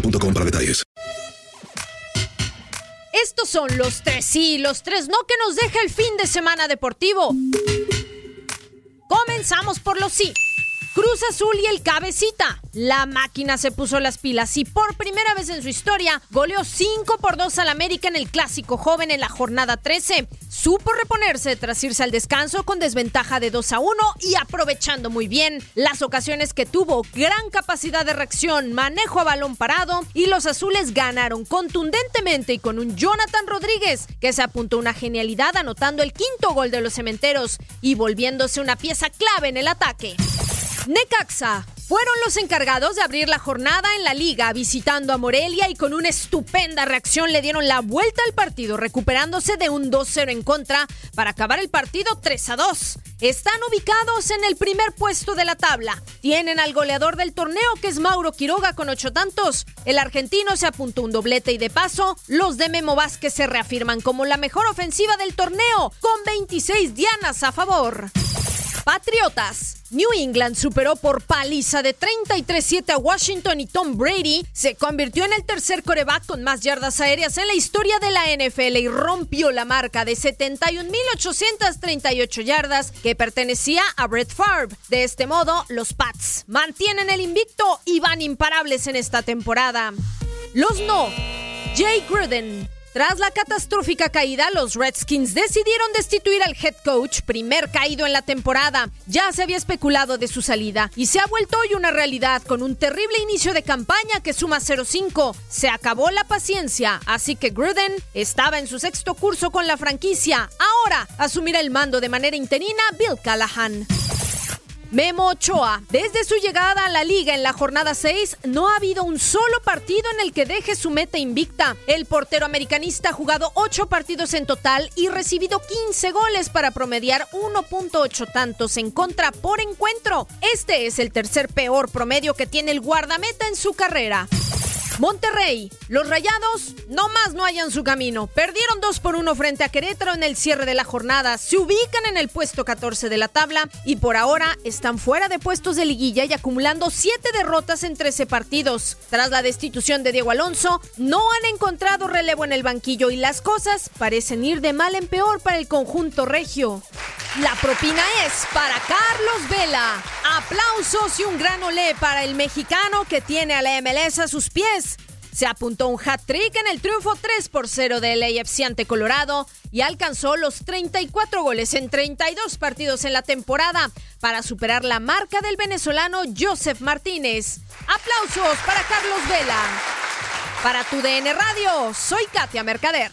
boostmobile.com para detalles. Estos son los tres sí, los tres no que nos deja el fin de semana deportivo. Comenzamos por los sí. Cruz Azul y el cabecita. La máquina se puso las pilas y por primera vez en su historia goleó 5 por 2 al América en el clásico joven en la jornada 13. Supo reponerse tras irse al descanso con desventaja de 2 a 1 y aprovechando muy bien las ocasiones que tuvo, gran capacidad de reacción, manejo a balón parado y los azules ganaron contundentemente y con un Jonathan Rodríguez que se apuntó una genialidad anotando el quinto gol de los cementeros y volviéndose una pieza clave en el ataque. Necaxa fueron los encargados de abrir la jornada en la liga visitando a Morelia y con una estupenda reacción le dieron la vuelta al partido recuperándose de un 2-0 en contra para acabar el partido 3-2. Están ubicados en el primer puesto de la tabla. Tienen al goleador del torneo que es Mauro Quiroga con ocho tantos. El argentino se apuntó un doblete y de paso los de Memo Vázquez se reafirman como la mejor ofensiva del torneo con 26 dianas a favor. Patriotas. New England superó por paliza de 33-7 a Washington y Tom Brady se convirtió en el tercer coreback con más yardas aéreas en la historia de la NFL y rompió la marca de 71.838 yardas que pertenecía a Brett Favre. De este modo, los Pats mantienen el invicto y van imparables en esta temporada. Los no. Jay Gruden tras la catastrófica caída, los Redskins decidieron destituir al head coach, primer caído en la temporada. Ya se había especulado de su salida y se ha vuelto hoy una realidad con un terrible inicio de campaña que suma 0-5. Se acabó la paciencia, así que Gruden estaba en su sexto curso con la franquicia. Ahora asumirá el mando de manera interina Bill Callahan. Memo Ochoa. Desde su llegada a la liga en la jornada 6, no ha habido un solo partido en el que deje su meta invicta. El portero americanista ha jugado 8 partidos en total y recibido 15 goles para promediar 1.8 tantos en contra por encuentro. Este es el tercer peor promedio que tiene el guardameta en su carrera. Monterrey, los rayados no más no hallan su camino. Perdieron 2 por 1 frente a Querétaro en el cierre de la jornada. Se ubican en el puesto 14 de la tabla y por ahora están fuera de puestos de liguilla y acumulando 7 derrotas en 13 partidos. Tras la destitución de Diego Alonso, no han encontrado relevo en el banquillo y las cosas parecen ir de mal en peor para el conjunto regio. La propina es para Carlos Vela. Aplausos y un gran olé para el mexicano que tiene a la MLS a sus pies. Se apuntó un hat-trick en el triunfo 3 por 0 del AFC ante Colorado y alcanzó los 34 goles en 32 partidos en la temporada para superar la marca del venezolano Joseph Martínez. Aplausos para Carlos Vela. Para tu DN Radio, soy Katia Mercader.